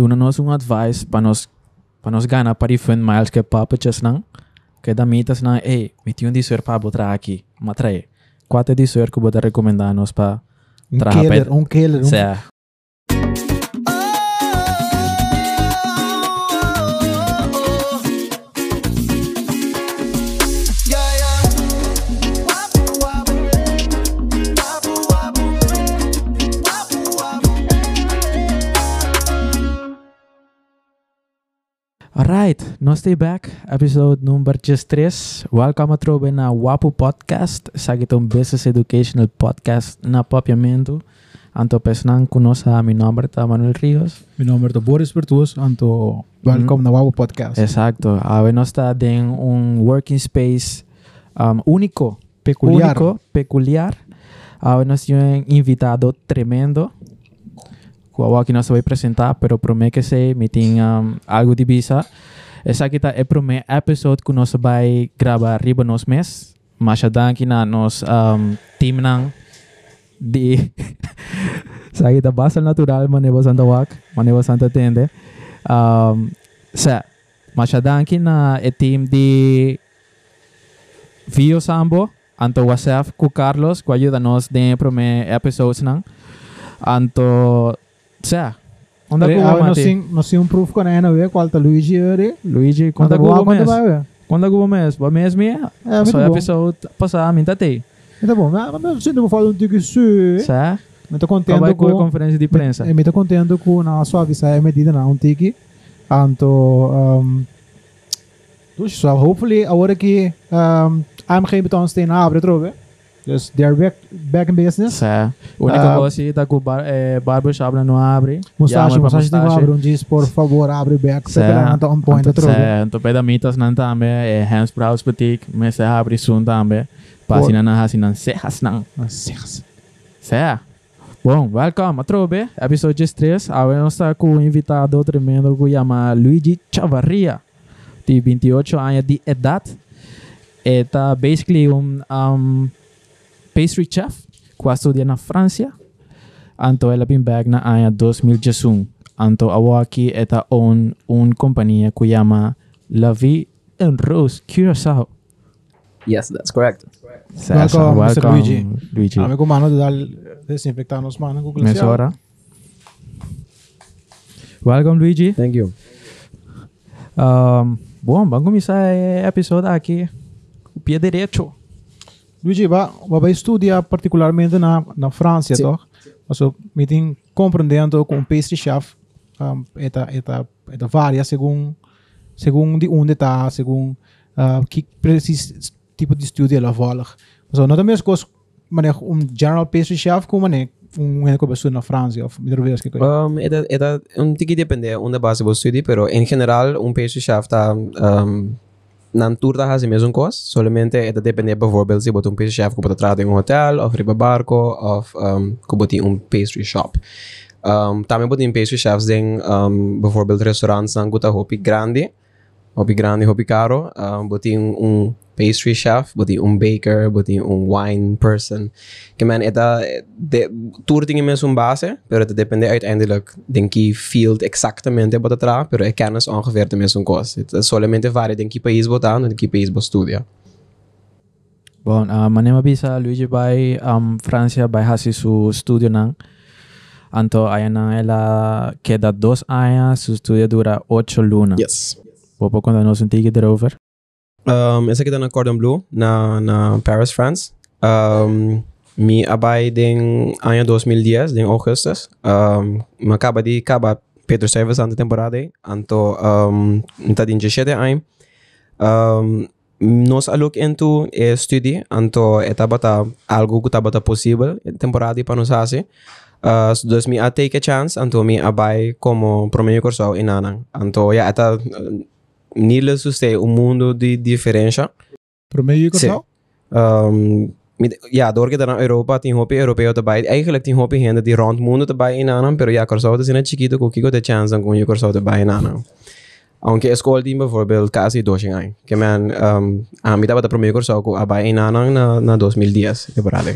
Duna-nos um advice para nós para nós ganhar para refund miles que papa chas nang. Que da mitas nang, eh, meti um disor para botar aqui, matrae. Quatro disor que botar recomendar nos para Um killer, um killer. Um... Alright, nós stay back, episode number 3. Welcome a trobe na Wapo Podcast, sa itong business educational podcast na papiamento. Anto pesnang kuno sa mi nombre ta Manuel Rios. Meu nome é Boris Bertus, anto welcome na Wawa Podcast. Exacto. Ave nós está en un working space um, único, Peculiar. único, peculiar. Nós temos um invitado tremendo. Qual aqui nós vai apresentar, pero promete que se me tem um, algo de visa. Essa aqui é o primeiro episode que nós vai gravar riba nos mês. Mas já que na nos um, team nang di sa kita basal natural manebo santa wak manebo santa tende um, sa masyadang na e team di Vio Sambo anto WhatsApp ku Carlos ku ayudanos de prome episodes nang anto sa onda Re, sim, nós sim um proof a Ana, vê, qual tá Luigi ore. Luigi Wawa, quando mes conta ku mes ba mes mi bom. episode pasa minta te? Tá bom, mas mas sinto que falar um tico isso. sa Me tô contendo com a conferência de prensa. Me, me tô contendo com na sua visa é medida na um tiki. Anto um Dus so hopefully agora que um I'm geen beton steen abre trove. Dus they're back back in business. Sa, única Ah. coisa é que o bar, eh, barbershop não abre. Tem que mustache. abrir um diz, por favor, abre back. Sa, Para não on point anto- trove. sa, anto pedamitas nan tambe, eh, Hans Browse Boutique, me se abre soon tambe. Pasina na hasinan sehas nang. Nossa. Sa. Bom, welcome a Trobe, episode 3. Agora nós está com um invitado tremendo que chama Luigi Chavarria, de 28 anos de idade. Eta basically um, um pastry chef que estudia na França. Anto ela vem back na ano 2011. Anto awa aqui eta own un companhia que chama La Vie en Rose Curaçao. Yes, that's correct. Sa- sa- Welcome, Mr. Luigi. Luigi. Amigo mano de dar desinfectar nos manos com Meia hora. Welcome, Luigi. Thank you. Um, bom, vamos começar o episódio aqui. O pé direito. Luigi, va, vai estudar particularmente na, na França, Sim. toch? Also, me tem compreendendo com pastry chef, um, eta, eta, eta varia según, según de onde está, según uh, que preciso tipo de estudo ela volg. So, não também as coisas, manejo um general pastry chef como manejo um único pessoa na França, ou me vez que Um, eda, eda, un tiki depende onde base você studi, pero en general un pastry chef tá um, nan tour tá fazendo mesmo coisa, solamente eda depende bijvoorbeeld se botar um pastry chef que botar trata em um hotel, of riba barco, of um, que botar um pastry shop. Um, também botar um pastry chefs em um, bijvoorbeeld restaurants nan guta hopi grande, hopi grande, hopi caro, um, botar um, um pastry chef, botar um baker, botar um wine person. Que man, eta, de, tour dingen met zo'n base, pero het depende uiteindelijk, denk ik, field exactamente wat het raar, pero kennis ongeveer de met zo'n kost. Het is solamente varia, denk ik, país wat aan, denk ik, país wat studia. Bom, uh, manema bisa Luigi by um, Francia by hasi su studio nang. Anto ayan na ela queda dos anos, su studio dura ocho lunas. Yes. Popo conta nos un ticket erover. Um, aqui tá na Cordon Bleu, na, na Paris, France. Um, mi abay ding ano 2010, ding Augustus. Um, me acaba de acaba Pedro Service ante temporada. Anto, um, tá din 17 anos. Um, nos alok into e studi, anto etaba ta algo que taba ta possível temporada para nos hace. Uh, so, dus mi a take a chance, anto mi abay como promedio curso inanang. Anto, ya, eta uh, nila suste un mundo de diferença. Pro meio que Sim. tal? Um, mit, ja, door que na Europa tem hopi europeu erbij. Eigenlijk tem hopi gente die rond mundo erbij in aanam, pero ja, corso is in het chiquito que kiko de chance dan kun je corso erbij in aanam. Aunque escola team bijvoorbeeld casi dos jaar. Que man, um, a mí estaba de promedio corso ko abay in aanam na, na 2010, temporada.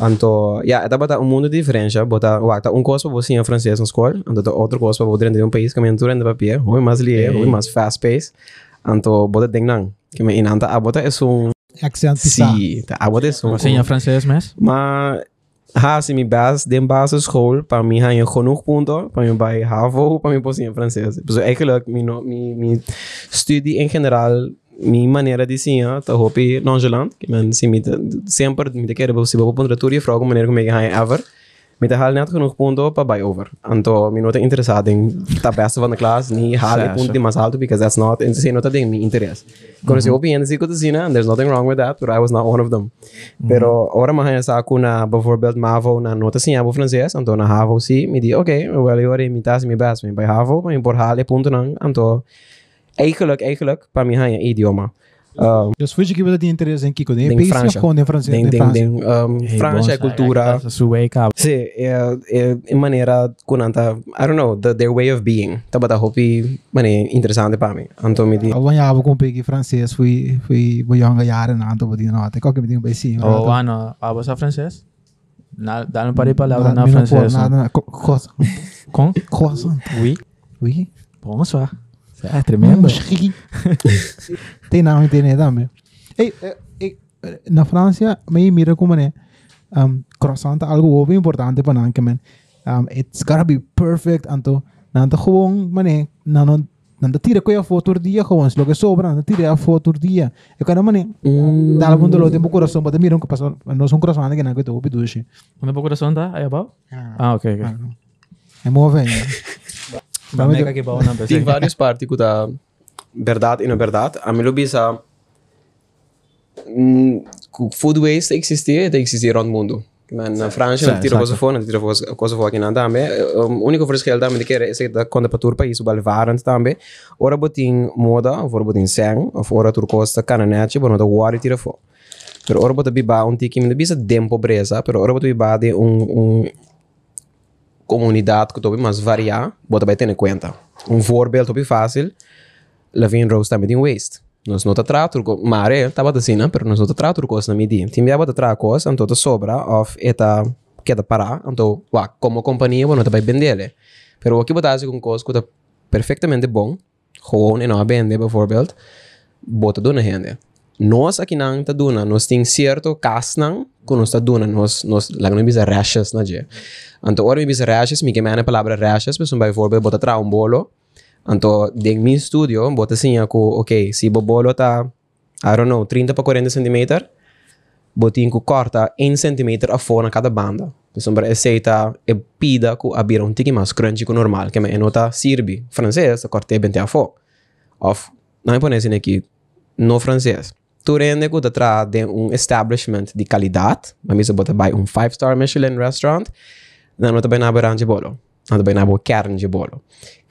Anto, ja, esta bota um mundo diferente, bota, wata, um coisa para você em francês na escola, anto outro coisa para você dentro de um país que me entura de papel, ou mais lié, ou mais fast pace. Anto, bota ding nang, que me inanta, a bota é um Accent. Sí, a bota é um Você em francês mesmo? Maar ha, se mi bas, den basisschool, para mim ha je genoeg punten, para mim bij HAVO, para mim posso em francês. Dus eigenlijk, mi, mi, mi studie in general, mi maneira de ensinar, tá hopi nonchalant, que men, se mi, sempre, mi te quero, se vou ponto de e vragen, maneira como é ever, mi te haal net genoeg punten para bij over. Anto, mi nota interessado in ta beste van de klas, ni haal Certo. die punten die mas alto, because that's not, in se nota ding, mi interesse. Quando se hopi en de cocina, and there's nothing wrong with that, but I was not one of them. Pero ora mas sa ako na bijvoorbeeld MAVO na nota sim abo francês, anto na HAVO si, mi di oké, wel eu ore mi tas mi best, mi bij HAVO, maar por hale punto nang, anto eigenlijk eigenlijk para mi ha idioma. Um, Dus fui que você tem interesse em Kiko, tem país França. com em francês, ding em ding França. um, França é cultura. Sí, é, é, é maneira kunanta, I don't know, the, their way of being. Tabata hopi, mane interessante para mim. Anto mi di Eu banhava com peguei francês, fui fui boianga jaren na anto bodi no, até qualquer dia bem sim. O ano, a você francês? Na, dá uma pare palavra na não francês. nada na coisa. Com? Coisa. Oui. Oui. Bonsoir. É tremendo. tem não tem também. Ei, ei, na França, me mira como né, um, croissant algo over importante para nós, man. Um, it's gotta be perfect, anto, nanto gewoon, mané, nanon, nanto tira ko a foto do dia, gewoon, lo que sobra, nanto tira a foto do dia. Eu quero, mané, dá algum dolor tempo coração, para mirar que passou, nós um croissant que não que pido hoje. Onde é o coração tá? Aí abaixo? Ah, ok, ok. É move, né? Vamos ver aqui para onde Tem vários partes que tá verdade e não verdade. A mim lo bisa mm, ku food waste existia, tem existir rond mundo. Men na França Sim, não tira coisa exato. fora, não tira coisa coisa fora aqui nada também. O único verschil também que é esse da quando para tur país o balvarant também. Ora botin moda, ora botin sang, of ora tur costa cananete, bono da water tira fora. Pero ora bota biba um tiki me bisa dem pobreza, pero ora bota biba de um um comunidade que tobi mais variar, bota vai ter em conta. Um voorbeeld tobi fácil, Lavin Rose também tem waste. Nós não trato, mare, estava assim, né? Pero nós não trato coisa na medida. Tem me bota tra coisa, então sobra of eta queda parar, então, wa, como companhia, bueno, vai vender. Pero aqui botar com coisa que tá perfeitamente bom, gewoon e não vende, bijvoorbeeld, bota dona gente. Nós aqui não tá dona, nós tem certo cas não, que nós dona, nós nós lá não bisa rashes na je. Então, ora bisa rashes, me que me a palavra rashes, mas bijvoorbeeld bota tra um bolo, então, dentro meu estúdio, bota assim, ako, ok, se o bolo tá, I don't know, 30 para 40 centímetros, botinho que corta 1 centímetro a fora cada banda. Exemplo, aceita e pida que abrir um tique mais crunchy o normal, que me nota sirve francês, corte bem a fora. Of, não é assim aqui, no francês. Tu rende que tá de um establishment de qualidade, mas mesmo bota by um 5-star Michelin restaurant, não nota na berante bolo. Não bem na boa carne de bolo.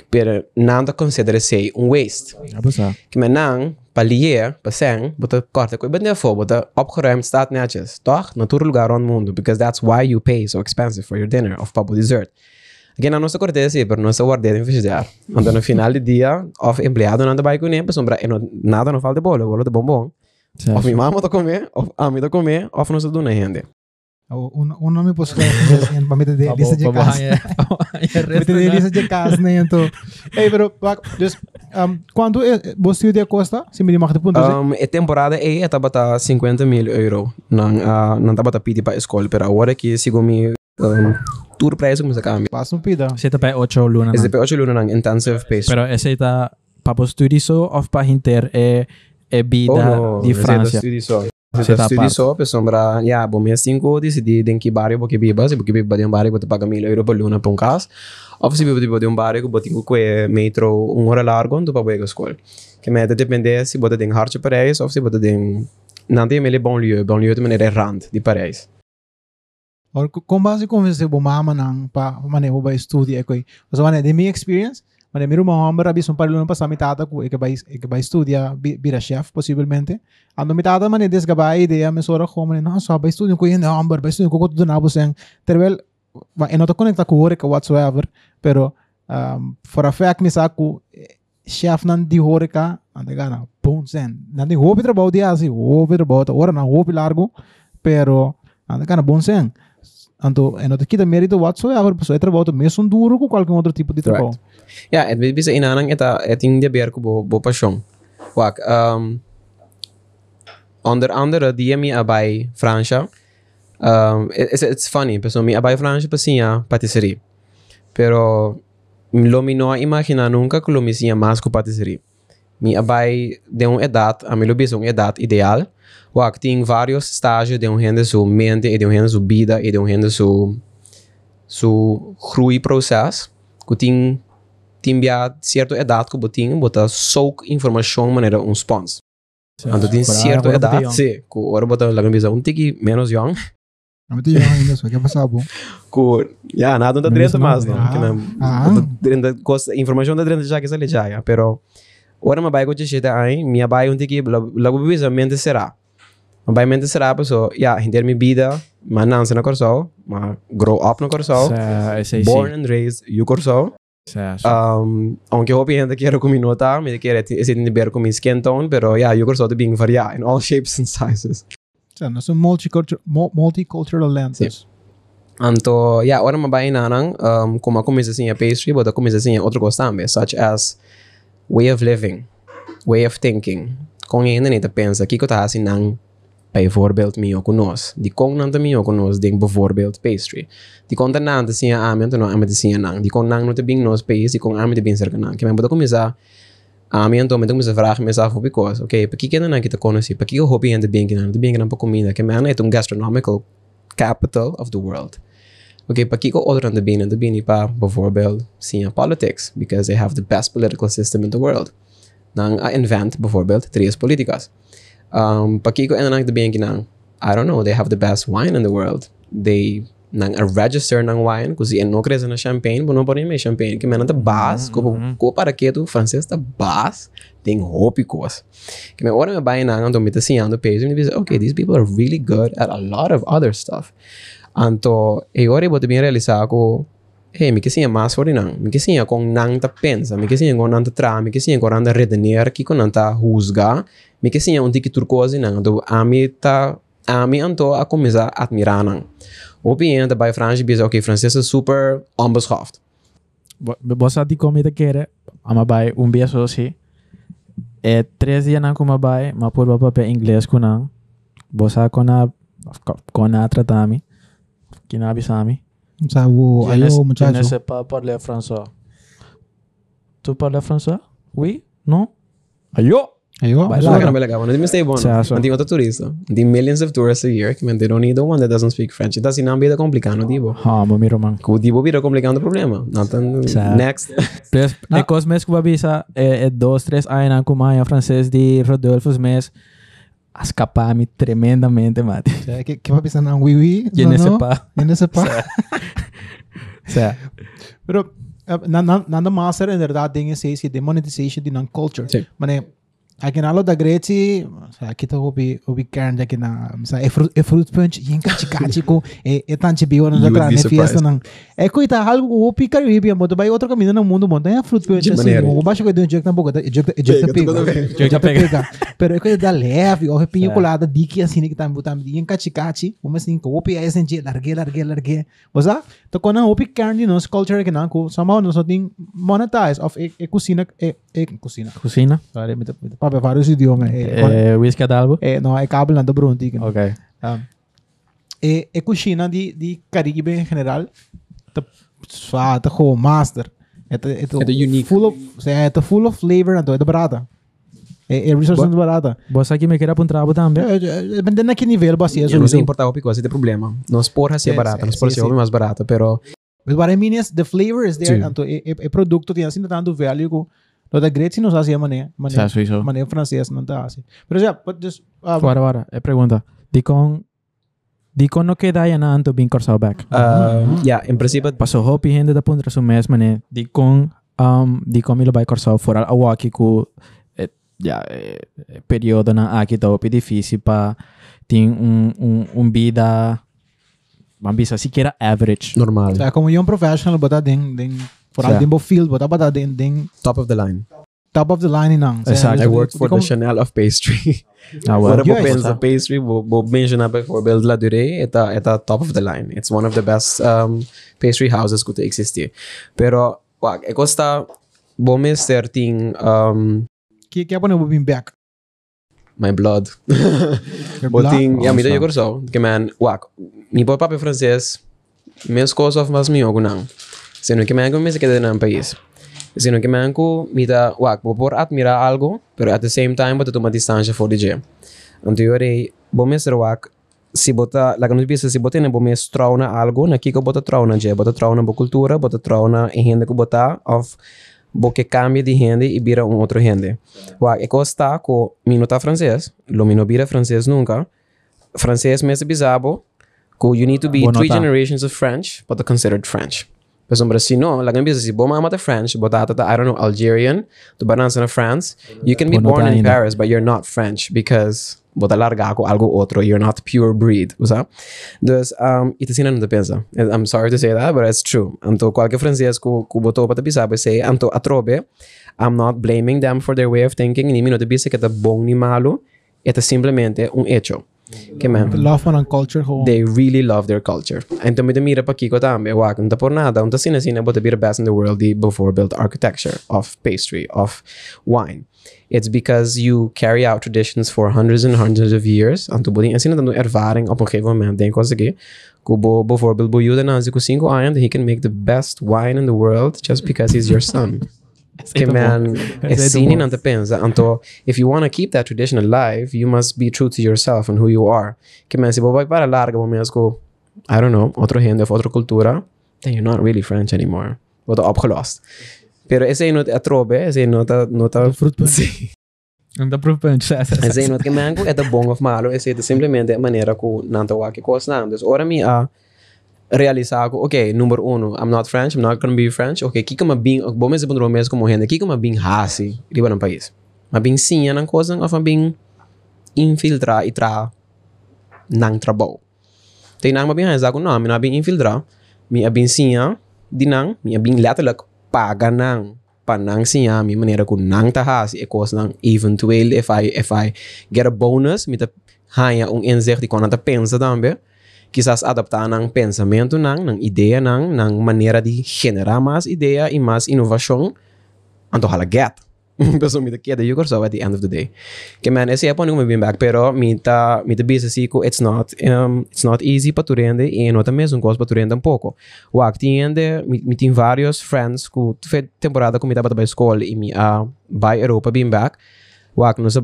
Pero nada considera ser um waste. Abusar. que men nang palier pasang bota corta coi bende fo bota opgeruimd staat netjes toch natuurlijk lugar on mundo because that's why you pay so expensive for your dinner of papo dessert Aqui na nossa cortesia, pero nossa guardeira festejar. Então, no final do dia, of empregado não vai com nem, não, nada não falta de bolo, bolo de bombom. Of minha mama tá comer, of a mim tá comer, of não se duna rende. Um, um nome posso escrever para meter de lista de casa. Meter de lista de casa, né? Então, ei, pero, um, quando é, você de costa, se me dimos de ponto, Um, e temporada e é tabata 50 mil euro. Não, uh, não tabata pidi para a escola, pero agora que sigo mi um, tour preço começa a cambiar. passa um pida. Você tá para 8 luna. Esse pe 8 luna nang intensive pace. Pero esse tá para estudar só of para inter é é vida de França. Studi só. Você Você tá studi parte. só, pessoal, para, yeah, bom, mês 5, decidi em que bairro porque biba, se porque biba de um bairro, você paga mil euro por luna para um caso. Ou se biba de um bairro, você tem que metro um hora largo, para ir à escola. Que me depende se você tem harte Parijs ou se você tem não tem ele banlieue, banlieue de maneira errante de Parijs. Or com base com você bo mama nang pa mane bo ba estudie ko. So mane de mi experience, maneira uma ombra abis um parilo não passa mitada com é que vai é que vai estudar vira chef possivelmente ando mitada mane des gabai ideia me sora como né não só vai estudar com ainda ombra vai estudar com tudo na bosen tervel e não tá conecta com hora que whatsoever pero um, for a fact me saco chef nan di hora ka anda gana bom sen nan di hobi trabalho dia assim hobi trabalho ora na hobi largo pero anda gana bom sen Anto, en dat kita mérito whatsoever, pessoa é trabalho mesmo duro com qualquer outro tipo de trabalho. Ja, het bisa inanang eta eting dia biar ko bo bo passion. Wak um onder andere die mi abai Francia. Um it's, it's funny, pero mi abai Francia pasinha patisserie. Pero lo mi no imagina nunca que lo mi sinha mais com patisserie. Mi abai de uma idade, a uma idade ideal. Wak tem vários estágios de um rende su mente e de um rende su vida e de um rende su su groei proces. Que tem tem bia certa idade que botinho bota soak informação maneira um spons. Então tem certa idade, sim, que agora bota lá bisa um tiki menos young. Não te chama ainda, só que é passar bom. Que ja, nada da Menos direita mais, não. ah, Que não. ah. Informação da direita já que se já, pero ora ma bai ko chita ai, minha bai um tiki lago bisa mente será. Ma bai mente será pessoa, ja, hinter mi vida, ma nanse na corso, ma grow up na corso, Sa, born and raised you corso. Sa, Um, aunque hope gente quiere comer nota, me quiere ese de ver con mi skin tone, pero ya, yo creo que being variado in all shapes and sizes. Dat is een multicultural, mu- multicultural. Sim. dus. Anto, ya, ahora me vai nanang, um, como começa assim a pastry, but começa assim outra coisa também, such as way of living, way of thinking. Com ainda nem te pensa, que que tá assim nang bijvoorbeeld mio con nos. Die kon nanta mio con nos ding bijvoorbeeld pastry. Die kon dan nanta sia amen to no amen sia nang. Die kon nang no te bing nos pace, die kon amen te bing cerca nang. Que me bodo começar a mim então me começa a vragen me af because okay, para que que não que te conhece, para que eu hobby ainda bem que não, bem que não para comida, que me é um gastronomical capital of the world. Okay, que outro anda bem, anda bem para bijvoorbeeld sim politics because they have the best political system in the world. Nang a invent bijvoorbeeld três políticas. Um, para que anda anda bem que I don't know, they have the best wine in the world. They nang a register ng wine kasi en no crees na champagne, pero não pode mais champagne, que me nanta bas, ko ko para que tu francês ta bas, tem hopi kos. Que me ora me vai nang ando me assim ando page, me diz, okay, these people are really good at a lot of other stuff. Anto, e ora bote bem realizar ko Hey, mi kisinha mas for nang. Mi kisinha kung nang ta pensa, mi kisinha kung nang ta tra, mi kisinha kung nang ta retener, ki kung nang ta husga, mi kisinha un tiki turcosi nang, do ami ta, ami anto a começar a admirar nang. Opien, bij Frans is oké, francês is super onbeschaafd. Bosa di comida quiere, ama bai un beso así. Eh, tres días na kuma bai, ma por papel inglês kunang. Bosa kona kona tratami. Kinabisami. Sabe, o- Je ne- ayo, Je ne muchacho. sais pas parler français. Tu parles français? Oui? Non? Ayo! Ayo, é legal, não stay bom. Sim, sim. Não tem outro turista. Tem millions of tourists a year, man, they don't need the one that doesn't speak French. Então, assim, não é complicado, dibo. Ha, mo miro man. O dibo vira complicado o problema. Sim. next. Plus, Na- e cos mes que babisa, eh, eh, dos, tres anos na kumaya francês de Rodolfo mes, escapar-me tremendamente, mate. É, que, que vai pensar, não, oui, oui. Je não, ne sais não, pas. Je ne sais pas. Sa, Pero, uh, na, na, nanda master inderdaad dingen steeds die demonetization die non culture. Sim. Maar Aguinaldo da Grete, kita o hobi karen da kina, misa fruit punch yinca, kachi kachi ko e é, é e na kra ne nang. E ko ita hal o pi kari bi ambo bai outro caminho na mundo monta A fruit punch assim. O baixo que deu um jekta boga, jeito jekta pega. Jekta tá pega. Pero é ko da leve, o pinho colada diki assim né, que tá, tá tam butam yang kachi kachi, o mas assim ko pi assim, é assim largue largue largue. Oza, to kona o pi karen de nossa cultura, que na ko somehow nos thing monetize of e e cocina e cucina Cocina? Sorry, met met papa vários idiomas e Eh, whisky adalbo? e no é cabo lando brunti que Ok. um, e e cucina di di Caribe em geral te swa te go master het het Het is uniek. full of se het full of flavor en het barata e e resource Bo- barata Você aqui me quer apontar para também? depende na que nível base Eu isso não sei importar o pico, esse é o problema. Nós porra ser Sim, barata, sim, nós porra sim, ser sim. hobby mais barata, pero But what I mean is the flavor is there Sim. and e, e, e produto tem assim tanto value ko lo da great não sabe mané Sa, mané suizo. mané francês não tá assim por exemplo but just uh, Agora, agora, é pergunta. Di con... Di con no queda ya na anto bin corsao back. uh, yeah, in principe Paso hopi gente da punta su mes mané. Di con... Um, di con milo bai corsao fora awaki ku... Eh, ya, eh, periodo na aqui tá opi difícil pa... Tem um, um, um vida... Vamos dizer, sequer average. normal, é como um professional bota den den for Sim. all den field bota bota den den top of the line. top of the line inang. Exacto. I worked for the Chanel of pastry. Ah, Agora well. vou Yes. pensar pastry, vou, vou mencionar bijvoorbeeld La Durée, eta, eta top of the line. It's one of the best um, pastry houses que existir. Pero, wag, e costa, vou me certing um, Que que pone bobin back. my blood. Your Boting, blood. ja, mi Awesome. yo corso, que man, wag, mi boy papi francês, meus coisas of mas mi ogo nang. Sino que man ko me se quede nang país. Sino que man ko mita, wag, vou por admirar algo, pero at the same time, bota toma distância for DJ. Então eu orei, bom mestre wag, si bota, la que bisa si bota ne bom mestre trauna algo, na kiko bota trauna je, bota trauna bo cultura, bota trauna em renda que bota of bo que cambia de renda e vira um outro renda. Wag, e costa ko mi nota francês, lo mi no vira francês nunca. Francês mesmo bizarro, ko you need to be Boa three nota. generations of French, but considered French. Pero sombra si no, la bisa si bom amata French, bota ata I don't know Algerian, to bananza na France, you can be Boa nota born in ainda. Paris, but you're not French because bota larga ako algo otro, you're not pure breed, usa? Dus, um, ito sina não pensa. I'm sorry to say that, but it's true. Anto, qualquer francês que que botou para pisar, say, anto, atrobe, I'm not blaming them for their way of thinking, ni mino te bisa que tá bom ni malo, ito simplesmente un hecho. Que man, Love ang culture they really love their culture. Então, me mira pa Kiko tambe, wag, não tá por nada, tá sina sina, but be the best in the world, the before built architecture of pastry, of wine. It's because you carry out traditions for hundreds and hundreds of years. Anto bodin, en sina dando ervaring op een gegeven moment, denk ik que Kubo, bijvoorbeeld, bo juda na ziku 5 anos, he can make the best wine in the world just because he's your son. Que man, é Esse é sini bom. não te pensa. Anto, if you want to keep that tradition alive, you must be true to yourself and who you are. Que man, se você vai para larga, você go, I don't know, outro gente of outra cultura, then you're not really French anymore. Wordt opgelost. Pero esse aí não é trobe, esse aí não tá, não tá... fruitpunch. Sim. Não dá para pensar. Esse aí não que man, é bom of malo, esse é simplesmente a maneira que não tá o que coisa não. Então, ora mi a realizar que, ok, número uno, I'm not French, I'm not gonna be French, ok, kika ma bing, bom mesmo bom mesmo como gente, kika ma bing hasi, di ba ng país? Ma bing sinha ng coisa, of ma bing infiltrar e tra nang trabaho. Tem nang mabing hasa ko, no, mi na bing infiltrar, mi abing sinha, di nang, mi abing letterlijk paga nang, panang sinha, mi maneira ko nang tahasi, e coisa nang eventueel, if I, if I get a bonus, mi ta hanya um inzicht die kon aan te pensa também, quizás adaptar ng pensamento ng, ng ideia ng, ng maneira de generar mais ideia e mais inovação, anto hala get. Pero mi te queda yo so at the end of the day. Que man, esse é pon me bem back, pero mi ta mi ta bisa sico it's not um, it's not easy para tu rende e não também um coisa para tu rende um pouco. O actiende mi, mi tem vários friends que tu fez temporada com mi tava para escola e mi a by Europa bem back. O ac não se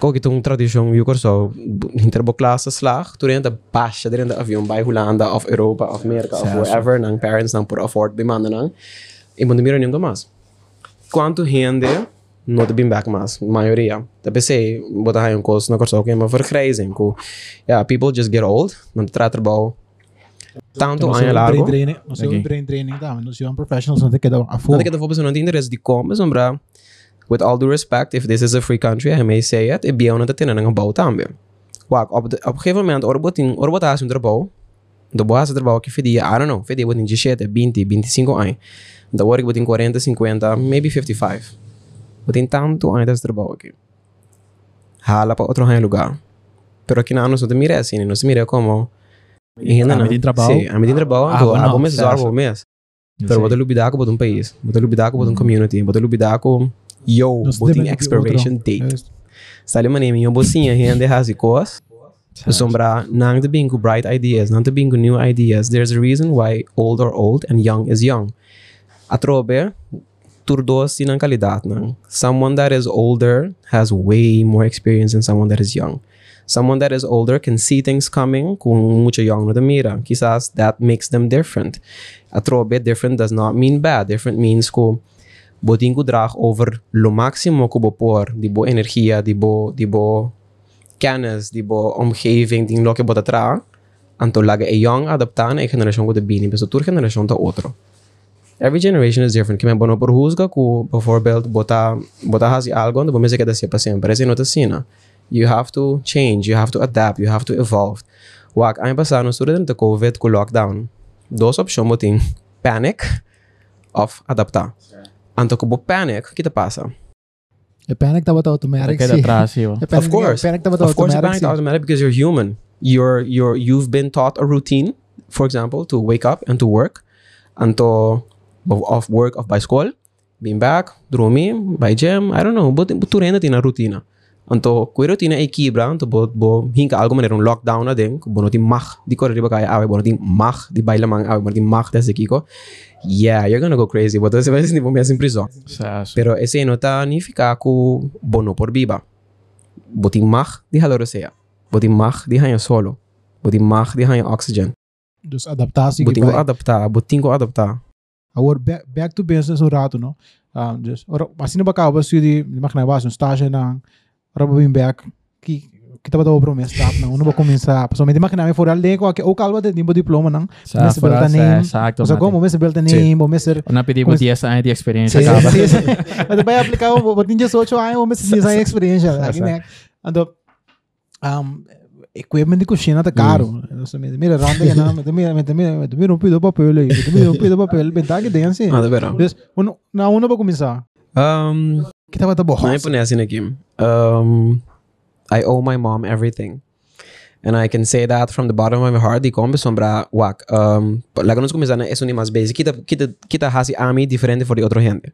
ook een traditie, je kan zo interboklasse slag, pasje erin de avion bij Hollanda of Europa of Amerika of wherever, nang parents nang por afford mannen nang. Ik moet meer niet mas. Quanto gente não te bem back mas, maioria. Da PC, bota aí um curso na corso que é uma vergrijzing, que ja, people just get old, não trata bom. Tanto Não ano largo. Não sei Ok. brain draining tá, não sei um professional, não tem que dar a Não full. tem que dar não tem interesse de como, sombra. With all due respect, if this is a free country, I may say it, e bem na tena ng bau também. Wag, op, de, op een gegeven moment, ora botin, ora botas um trabalho, do boas trabalho que fedia, I don't know, fedia botin 17, 20, 25 anos. Da que botin 40, 50, maybe 55. Botin tanto anos de trabalho aqui. Hala pa outro lugar. Pero aqui na não se mira assim, não se mira como... Ah, me tem trabalho? Sim, a me tem trabalho, Ah, ah, bueno, a bom mês, certo. bom mês. Pero botar lubida ko botar um país, botar lubida ko botar um community, botar lubida ko yo, devemos expiration date. Sali manem yung bosinha rende hasi kos. Sombra nang bingo bright ideas, nang bingo new ideas. There's a reason why old are old and young is young. Atrobe, turdos sinang kalidad nang. Someone that is older has way more experience than someone that is young. Someone that is older can see things coming kung mucho young na mira. Quizás that makes them different. Atrobe, different does not mean bad. Different means ko botin ko drag over lo máximo ko bo por, di bo energia, di bo, di bo kennis, di bo omgeving, di lo que bota tra, anto laga e young adaptar na e generasyon ko de bini, pero tur generasyon ta otro. Every generation is different. Kaya bono por husga ko, bijvoorbeeld, bota, bota hasi algo, no bomese que siya pa siempre. Ese no te sina. You have to change, you have to adapt, you have to evolve. Wak, ang pasado, student de COVID ko lockdown. Dos opsyon mo ting panic of adaptar. Anto ko bo panic, kita pasa. É pena que estava automatic. Queda sim. atrás, sim. É pena Of course. É pena que estava Of course, automatic. it's automatic because you're human. You're you're you've been taught a routine, for example, to wake up and to work, and to of work of by school, being back, dormir, by gym, I don't know, but but tu renda tina rotina. Anto kui rotina e quebra, anto bo bo hinka algo maneira um lockdown na den, bo no ti mag, di corre riba kaya awe, bo no ti mag, di baila mang awe, bo no ti mag desse kiko. Yeah, you're gonna go crazy, but você vai se tipo mesmo em prisão. Pero esse não tá ni ficar com bono por biba. Boti mag di haloro sea. Boti mag di hanha solo. Boti mag di hanha oxygen. Dus adaptatie. Boti vai. adaptar, boti ko adaptar. Agora, back, back to business um rato, não? Um, dus, ora, assim não bacaba, studie, mag na base um estágio na, ora, vou vir back, que que estava dando promessa, tá? Não, não vou começar. Pessoalmente, mag na me for alde ko, ook al wat het diploma nang. Mensen belta name. Exacto. Mas agora, momento belta name, momento Una pedida Como- 10 anos de experiência. Acaba. Mas vai aplicar o botinho de 8 anos, o mesmo design experiência. Aqui, né? Ando, um, equipment de cozinha tá caro. Então, me mira, ronda ya na, me mira, me mira, me mira um pido papel aí, me mira um pido papel, bentar que tem assim. Ah, de verão. Uno, na uno para começar. Um, Tava tá bom. na pone assim aqui. Um, I owe my mom everything. And I can say that from the bottom of my heart, di kombe sombra wak. Um, laga nos começar na eso ni mais basic. Kita kita kita hasi ami diferente for the outra gente.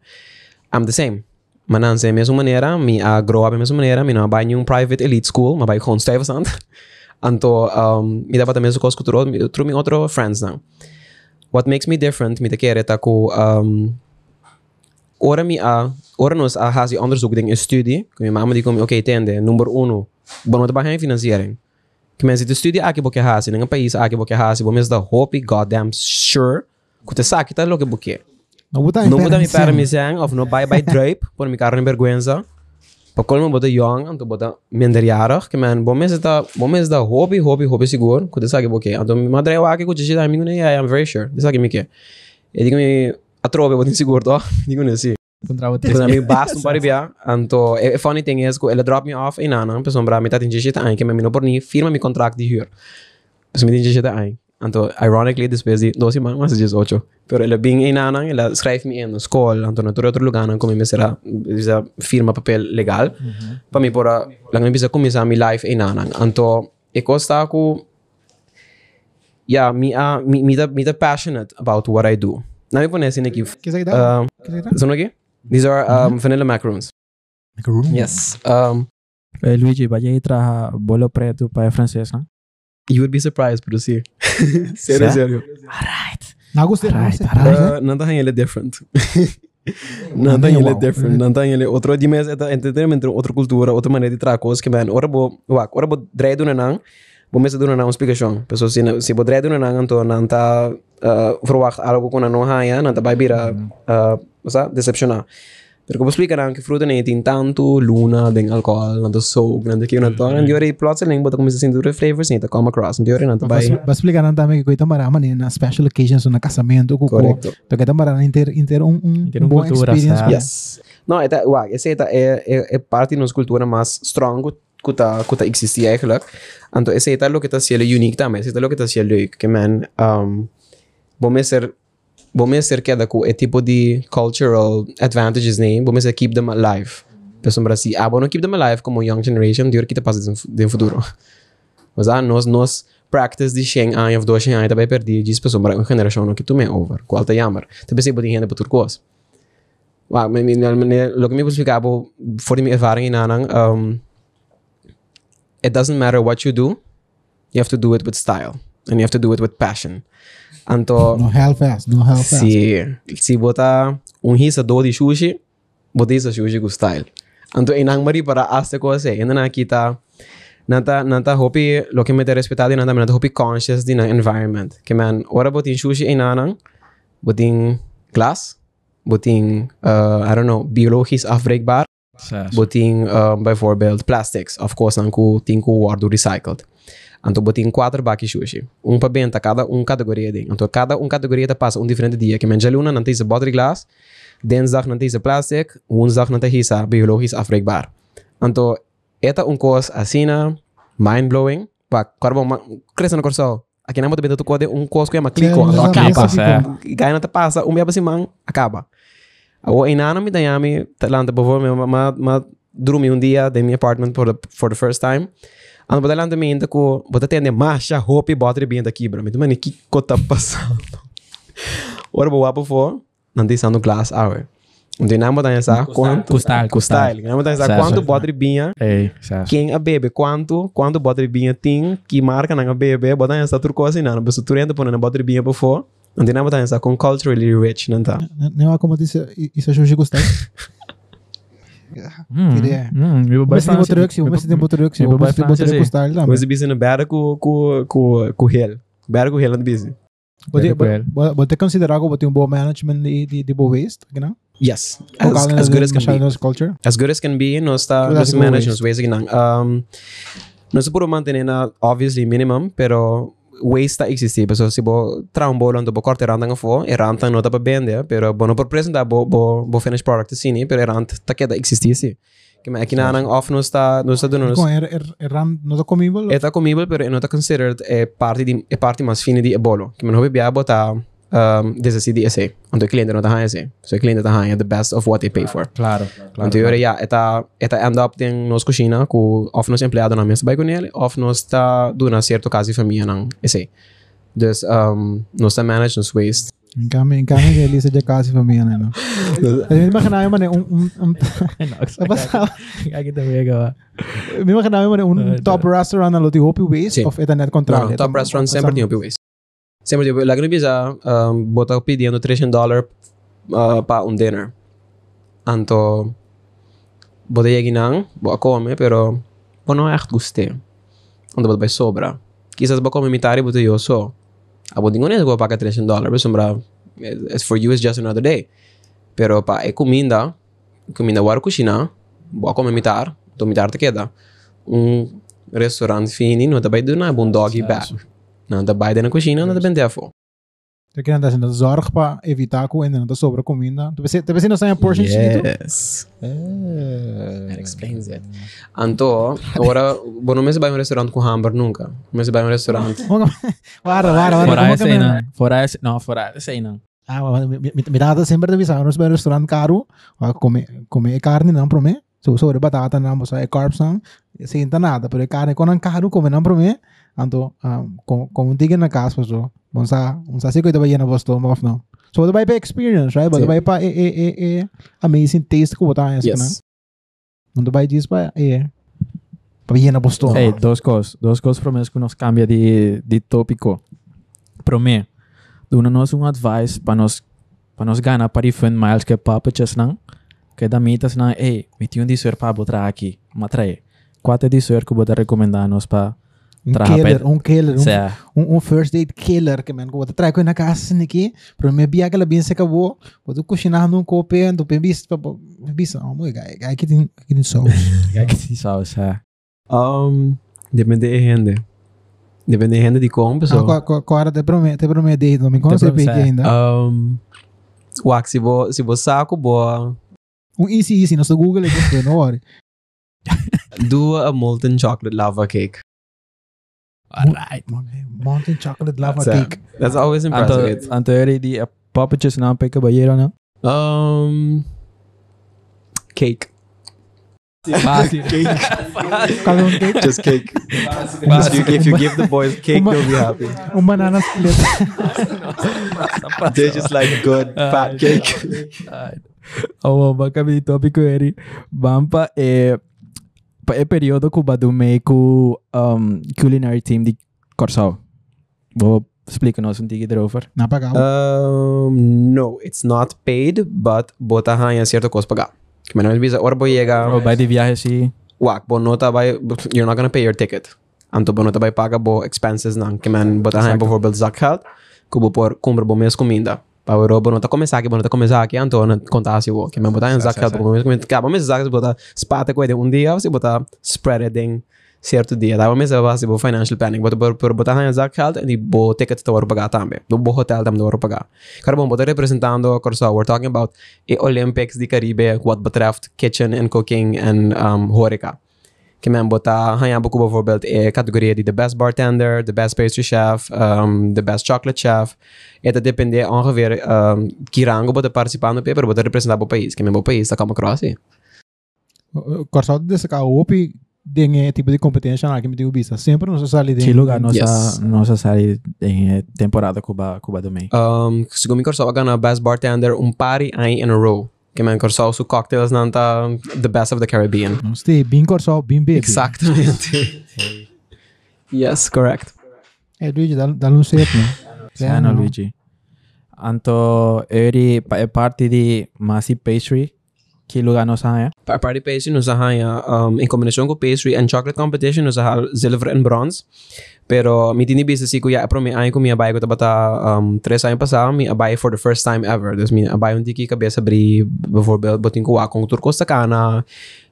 I'm the same. Mananse a mesma maneira, mi a grow up a mesma maneira, mi não vai em private elite school, mas vai gewoon stijf sant. Anto, um, mi dava mesma coisa cultural, mi outro friends não. What makes me different, mi te quer tá com um, ora mi a ora nos a hasi onderzoek ding in studie, que mi mama di kom, oké, tende, number uno, bono te bahan financiering. Que men zit studie aqui boke hasi, nang país aqui boke hasi, bo mes da hope goddamn sure, que te sabe que tá lo que boke. Não botar Não muda mi permissão, of no buy by drape, por mi carro em vergüenza. Pa kolmo bota young, anto bota minderjarig, que man, bom mes da, bom mes da hobby, hobby, hobby seguro, que te sabe boke. Anto mi madre wa que kuchi shita, mi ngune, yeah, I'm very sure. Te sabe mi que. E digo mi atrobe botin seguro, to. Digo ne si. Encontrava Because três. mi basta um paribia. Anto, e funny thing is, ele drop me off in Anna, pessoa bra, mi tá tinha shita ai, que me no por ni firma mi contract de huur. Pessoa mi tinha shita ai. Anto, ironically, después de 12 semanas, mas 18. Pero ele bem em Anna, ele schrijft me in, school, anto, na outro lugar, como me será, essa firma papel legal. Para mim, para, lang mi bisa começar mi life em Anna. Anto, e costa ko, yeah, me, uh, me, me, the, me the passionate about what I do. Na mi pone assim aqui, Que sai da? um, Que sai da? São aqui? These are um, vanilla macaroons. Macaroon. Yes. Um, Eh, Luigi, vaya aí traja bolo preto para francês, não? you would be surprised, sí. sério, Sério? Alright. Não gostei. não Right, gostei. right. Uh, não tá ele different. não tá ele different. Não tá ele outro é entretenimento, outra cultura, outra maneira de tratar coisas que man. Ora bo, wak, ora bo dread na nang. Bo mesa do na explicação. Pessoa se se bo dread na então não tá uh, verwacht algo com a não haya, não tá vai vira uh, sa decepcionar. Pero como explica nang que fruta nem tem tanto luna, den alcohol, não tá soak, não tá que não tá. E ora plotseling bota começa a sentir flavors, nem tá come across, e não tá Mas vai. Mas explicar não também que coisa marama né na special occasions na casamento com Correcto. Então que marama inter inter um um Inter um bom cultura, experience. Yes. No, ita, wag, essa é, é, é parte da nossa cultura mais strong que que tá existia eigenlijk. Então, essa ita é o que tá sendo unique também. Essa ita é o que tá sendo leuk. Que, man, um, vamos ser, vamos ser cada com é tipo de cultural advantages, né? Vamos ser keep them alive. Pessoal Brasil, ah, vamos keep them alive como young generation, de hora que tá passando de futuro. Mas, ah, nós, nós practice de 100 anos, of 200 anos, também perdi, diz pessoal, uma geração que tu me over. Qual tá jammer? Também sei que gente para turcos. Wow, men, men, men, lo que me explicaba voor die ervaring in Anang, um, it doesn't matter what you do, you have to do it with style and you have to do it with passion. Anto, No hell fast, no hell fast. si, si bota un hisa do di sushi, bota hisa sushi com style. Anto, inang mari para aste ko se, ina na kita, nanta nanta hopi lo que me te respetado nanta nanta hopi conscious di na environment. Que man, ora botin sushi in Anang, botin glass, botin, uh, I don't know, afbreekbaar, Certo. Botin um, bijvoorbeeld plastics, of course, dan ku tin ku worden recycled. Anto botin quatro baki sushi. Um pa benta cada um categoria ding. Anto cada um categoria ta passa um diferente dia. Que men jaluna nan tisa bottle glass, dinsdag nan tisa plastic, woensdag nan hisa biologisch afbreekbaar. Anto eta un cos asina mind blowing. Pa karbo ma cresce no corso. Aqui na moto beta tu code um cos que é uma clico, exato, acaba. na ta passa, um yaba si mang acaba. O inana mi dayami talanta bavo me ma ma dormi um dia em meu apartment for the, for the first time. Ano bota também ainda com bota tende e bota bem daqui, bro. Me mano, que cota passando. Ora boa por for, não tem no glass hour. Não tem nada a pensar quanto Custal, custar. Não tem pensar quanto Ei, certo. quem a bebe quanto quanto bota bem tem que marca na bebe bota essa turco assim não, mas tu renda põe na bota bem por for. Não tem nada a pensar com culturally rich, não tá? Não é como disse, isso é Jorge Gustavo. Hum, Ideia. hum, eu vou Mas tem bastante- botrux, mas tem eu vou mas tem botrux assim. Gustavo lá. Mas bisa na beira com com com com ele. Beira com ele no busy. Pode considerar que um bom management de de de boa waste, não? Yes. As, as good as can be. Culture. as good as can be, nós está Cuidado nós com manage waste. que não. Um, nós por manter na obviously minimum, pero waste está existir, pessoal se bo traum bo lando bo corte randa fo, e ranta não tá para vender, pero bo no por apresentar bo bo bo finish product assim, pero ranta tá queda existir sim. Que mas aqui na off nós está nós está dando Com er er er não tá comível. é tá comível, pero não tá considered é parte de é parte mais fina de bolo. Que não bebia botar um, desde de esse. Onde o cliente não tá há esse. So o cliente tá há the best of what they pay for. Claro, claro. Então, eu já, eta, eta end up tem nos cozinha, com of nos empregado na mesa vai com ele, of nos está dando certo caso de família não, esse. Dus, um, nos está manage nos waste. Em caminho, em caminho que ele seja casa e família, né? não. Eu me imaginava, mano, um um um Nossa, passava. Aqui também gawa. Eu me imaginava, mano, um Ah, top restaurant na Loti Hopi Waste Sim. of eta net Não, contrário. não, top restaurant sempre tem o waste. Sempre tem, lá no bisa, um, bota pedindo 300 dólares uh, para um dinner. Anto, bota aí não, boa come, pero, bo não echt gostei. Bota vai sobra. Quizás bo come mitari, bota eu só. Abo dingo nem vou pagar 300 dólares, sombra, it's for you, it's just another day. Pero pa é comida, comida war cozinha, boa come mitar, to mitar te queda. Um restaurante fini, não tá vai do na bom doggy bag. Não tá vai na cozinha, não tá bem defo. Eu queria dar assim, zorg para evitar que ainda não tá sobra comida. Tu pensei, tu não sai a portion? Yes. That explains it. Anto, agora, bom, não me se vai um restaurante com hambúrguer nunca. Não se vai um restaurante. Wara, wara, wara. Fora essa aí me- não. Fora essa, não, fora essa aí não. Ah, mas me, me, me dá sempre de avisar, nós vamos restaurante caro, vai comer, comer carne não para mim. So, sobre batata não, você é carbs não, sem nada, pero carne quando é caro, comer não para mim. Então, um, com um diga na casa, pessoal. Bom, sa, um sa sigo vai na bosto, mas não. So, você vai para experience, right? Você Sim. vai para é é é é amazing taste que botar essa, né? Yes. Não vai disso para é para ir na bosto. Ei, duas coisas. Duas coisas para mim que nós cambia de, de tópico. Para mim, duna nós um advice para nós para nós ganhar para refund miles que papa não. Que da mitas não, ei, me tinha um disso para botar aqui. Matrae. Quatro disso que vou recomendar nós para Um Traga killer, um killer, um ser. um, um first date killer que man ko try ko na casa niki pero me biya kala bin se kabo po tu cozinhar num cope ando pe bis pa bis oh guy guy que tem que tem sauce Que se sabe, ser. Um, depende de gente. Depende de gente de como, ah, pessoal. co co co ara te promete te promete não me conhece pe promete. ainda Um, Wak, se vou, se vou saco, boa, um easy easy no Google e que no worry do a molten chocolate lava cake. Alright. mountain chocolate lava So, cake That's always impressive. Anto, anto era di a papachas na pe caballero na. Um, cake. Fácil. Kala um cake Just cake. if, you, if you give the boys cake, they'll be happy. um banana split They're just like good fat cake. Oh, baka mi tópico eri. Bampa é pa é período que badu meio com um, culinary team de Corsau. Vou explicar nós um tigre erover. na pagar Um, no, it's not paid, but bota hanya cierto costo pagar. Que menos bisa, ora boy llega, Ou vai de viagem assim. wak, bo nota by, you're not gonna pay your ticket. Anto bo nota by paga bo expenses nang, que man bota hanya bijvoorbeeld zakgeld, kubo por compra bo mes comida. Pa euro bo nota começar aqui, bo nota começar aqui, anto na contasse wo, que man bota hanya zakgeld bo mes comida. Kaba mes zakgeld bota spata ko de um dia, você bota spread it ding certo dia. Dava mes base bo financial planning, bota por por bota hanya zakgeld e bo ticket to pagar também. Do bo hotel tam do pagar. Cara bom, bota representando Corsa, we're talking about e Olympics de Caribe wat betreft kitchen and cooking en um, horeca. Que men bota hanyan boku bijvoorbeeld e categorie die the best bartender, the best pastry chef, um, the best chocolate chef. E dat depende ongeveer um, kirango bota participando pe, pero bota representar bo país. Que men bo país, dat kan me crossy. Corsal desse o OPI tem tipo de competência na que me digo bisa. Sempre não se sai de Que lugar nossa, Yes. nossa série em temporada Cuba, Cuba do meio. Um, segundo mi corso gana best bartender un pari aí in a row. Que man corso su cocktails nanta the best of the Caribbean. Não sei, bem Corsal, bem baby. Exactamente. yes, correct. É, Luigi, dá, dá um certo, né? Sana Luigi. Anto, eri pa- é parte de Masi Pastry. Nossa é? Para party pastry nos haya um, em combinação com pastry and chocolate competition nos haya silver and bronze. Pero mi tini bisa si kuya pro mi ay ko mi abay ko tabata um, tres anos pasado mi abay for the first time ever. Dus mi abay un tiki cabeça abri before botin ko akong turko sa kana.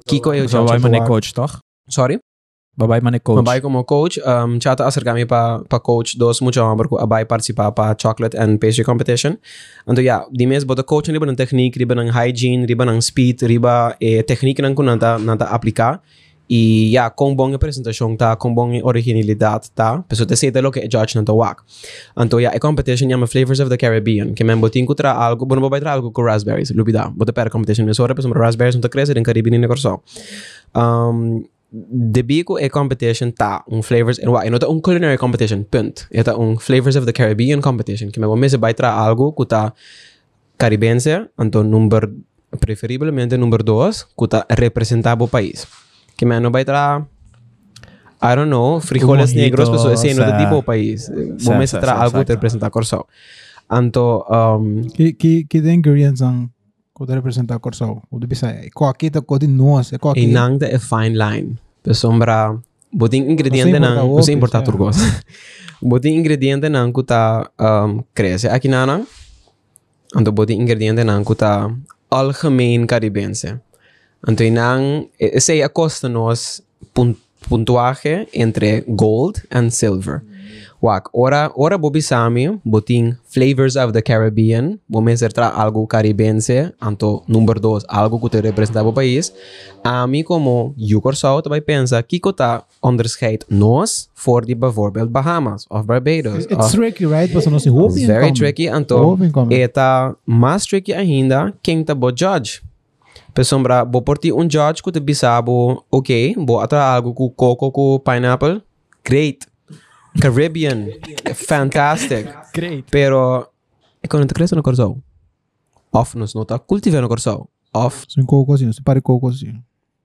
Kiko é tatuar. coach, toch? Sorry. Babay man é coach. Abay como coach, um, chata acercar-me para pa coach dos mucho amor ko abay participar pa chocolate and pastry competition. Então, yeah, di mes bota coach riba ng technique, riba ng hygiene, riba ng speed, riba eh, technique ng kunanta nanta aplicar. E yeah, kung bom apresentação tá, kung bom originalidade tá, pessoa te sei lo que judge nanta wak. Então, yeah, a competition chama Flavors of the Caribbean, que men botin tra algo, bueno, vai tra algo com raspberries, lubida. Bota para competition, mas ora pessoa raspberries tá crescer em Caribbean e negócio. Um, de bico é competition tá um flavors and why não tá um culinary competition punt. É tá um flavors of the Caribbean competition que me vou mesmo vai tra algo que tá caribense então número preferivelmente número dois que tá representar o país que me não vai tra I don't know frijoles mojito, negros pessoas assim não tipo o país vou sa- tra algo que representar Corsão então um, Que, que, que de ingredientes ang kuda representar Corsal? O de bisa, ko aqui tá ko de nós, é ko aqui. E nang é fine line. Pesombra, botin ingrediente nang, importa você outros, importa é. turcos. botin ingrediente nang kuta um, cresce aqui nana. Anto botin ingrediente nang kuta algemeen caribense. Anto nang, esse acosta nos pun, puntuaje entre gold and silver. Wak, ora, ora bobi sami, botin flavors of the Caribbean, bome será algo caribense, anto número dos, algo que te representa o país. A mim como Yukor South vai pensar que tá onderscheid nos voor die bijvoorbeeld Bahamas of Barbados. It's of, tricky, right? Mas não se hope very tricky, anto eta mais tricky ainda quem tá bo judge. Bo por ti um judge que te bisabo, ok, bo atra algo com coco com pineapple, great. Caribbean, fantastic. Great. Pero, não te cresce no Corsão. Off nos nota, cultiva no Corsão. Off, Sem coco assim, se pare coco assim.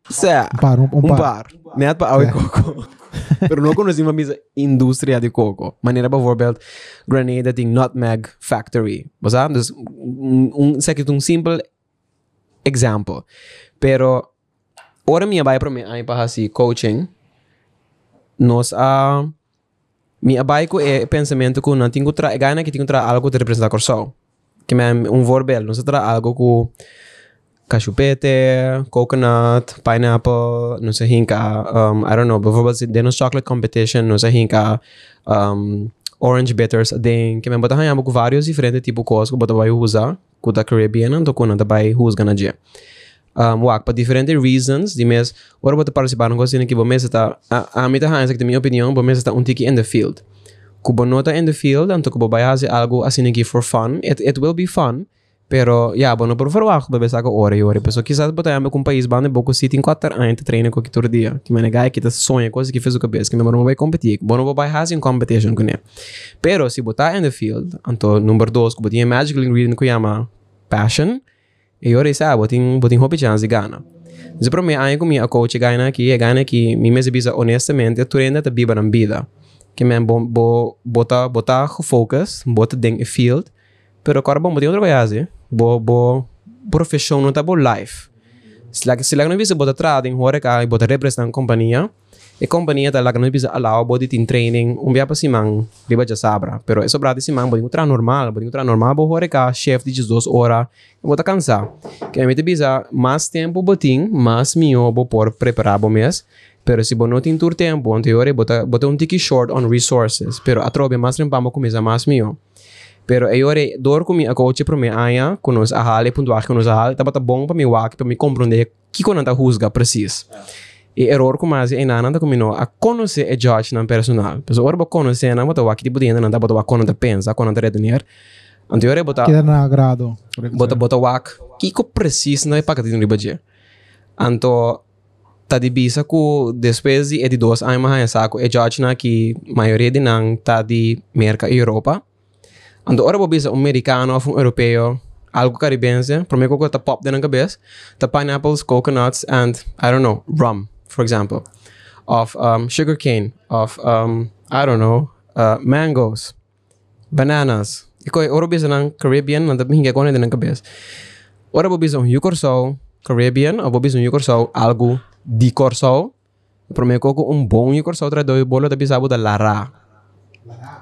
sa, Um par, um, um um par. par. Net pa awi coco. Pero não misa indústria de coco. Maneira bijvoorbeeld Grenada tem Nutmeg Factory. Basta? Dus, um, um, zeg het um simple example. Pero, ora minha vai para mim aí para assim coaching. Nós a mi abai ko é pensamento ko não tinha tra gana que tinha tra algo que representa corso. Que me um vorbel, não se tra algo ko cachupete, coconut, pineapple, não sei hinka, um, I don't know, bijvoorbeeld se denos chocolate competition, não sei hinka, um, orange bitters, den que me botar hanhamo com vários diferentes tipo coisas que botar vai usar, com da Caribbean, então com nada vai usar na dia. Um, wak, para diferentes reasons, di mes, ora botar participar num coisa que bom está, a a mim tá que minha opinião, bom está um tiki in the field. Kubo nota in the field, então kubo vai fazer algo assim aqui for fun, it, it will be fun, Pero, ja, bueno, por favor, ako bebe sa ko ore ore. Pero quizás botar me com um país bande boco sit em quatro anos te treina que todo dia. Que me negai que tá sonha coisa que fez o cabeça, que me não vai competir. Bueno, vai fazer competition com ele. Pero se botar in the field, anto número dois, que botinha magical ingredient que chama passion, e ore sa botin botin hobby chance gana. Mas para mim, aí comigo a coach ganha aqui, é ganha aqui, me mesmo bisa honestamente, a treina tá biba na vida. Que me bo, bo, bota bota focus, bota ding in field, pero agora bom, tem outra coisa, bo bo profissão não tá bo life. Se lá se lá não visa bota trad em hora cá e bota representar companhia, e companhia tá lá que não visa allow body team training, um dia para simang, riba já sabra, pero isso brado simang body outra normal, body outra normal bo hora cá, chef de 12 horas, e bota cansar. Que mim te visa mais tempo botin, mais mio bo por preparar bo mês. Pero se não tem tur tempo, anterior bota bota um tiki short on resources, pero a trobe mais rempamo começa mais mio. Pero eu ore dor com a coach para mim aia, com nós a hale pontuar com nós a hale, tava bom para mim wak para me compreender que quando anda rusga precis. E error é nada com mim a conhecer e judge na personal. Ba conhecer na bota wak tipo de nada bota wak quando pensa, quando retenir. Anterior bota Queda na agrado. bota bota wak que co precis na é tem ribaje. Anto, tá de bisa ku depois de edi dos anos mais saco e judge na que maioria de nang tá de merca Europa. Anto ora bisa um americano ou um europeu, algo caribense, para mim que tá pop dentro da cabeça, tá pineapples, coconuts and I don't know, rum, for example, of um, sugar cane, of um, I don't know, uh, mangoes, bananas. Iko ora bisa nang Caribbean, nang tapi hingga kone dentro da cabeça. Ora bo bisa um Yukorsau, Caribbean, ou bo bisa um Yukorsau, algo di Corsau. Para mim que um bom Yukorsau traz dois bolo da bisa da Lara.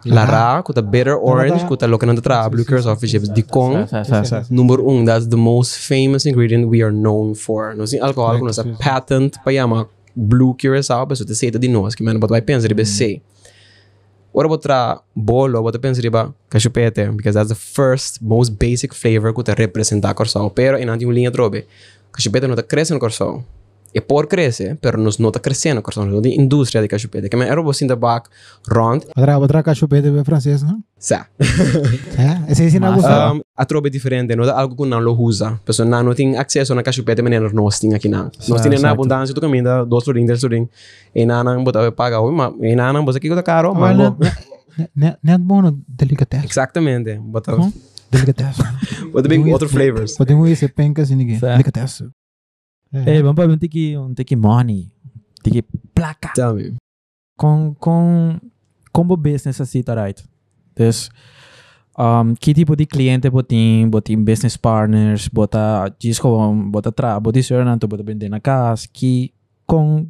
Lara, com a bitter orange, com a look na tra, blue curacao fish chips, di Kong. Sa, sa, sa. Número um, that's the most famous ingredient we are known for. Nós tem alcohol com nossa patent para chama blue curacao, pessoa te seita de nós, que mano, bota vai pensar de sei. Ora botra bolo, bota pensar riba cachupete, because that's the first most basic flavor que te representa curacao, pero em anti um linha trobe. Cachupete não tá crescendo curacao. E por crescer, pero nos não tá crescendo curacao, não tem indústria de cachupete. Que era você ainda back rond, Atra, atra cachupete é francês, não? sa. É, esse ensina ah, Um, a trobe diferente, não é algo que não lo usa. Pessoa não, não tem acesso na cachupete, mas nós temos aqui não. Nós temos na abundância do caminho, dois lurim, três lurim. E não, não, botar paga, oi, mas e não, não, você aqui tá caro, Mas mango. não é bom no delicatesse. Exatamente. Botar, Hum? Delicatesse. botar bem outros flavors. Podemos ir pencas e ninguém. Certo. Delicatesse. Eh, vamos para um tiki, um tiki money. Tiki placa. Tell me. Com, com, como business necessita, right? Dus, um, que tipo de cliente botin, botin business partners, bota disco, bota tra, bota servant, bota vender na casa, que com,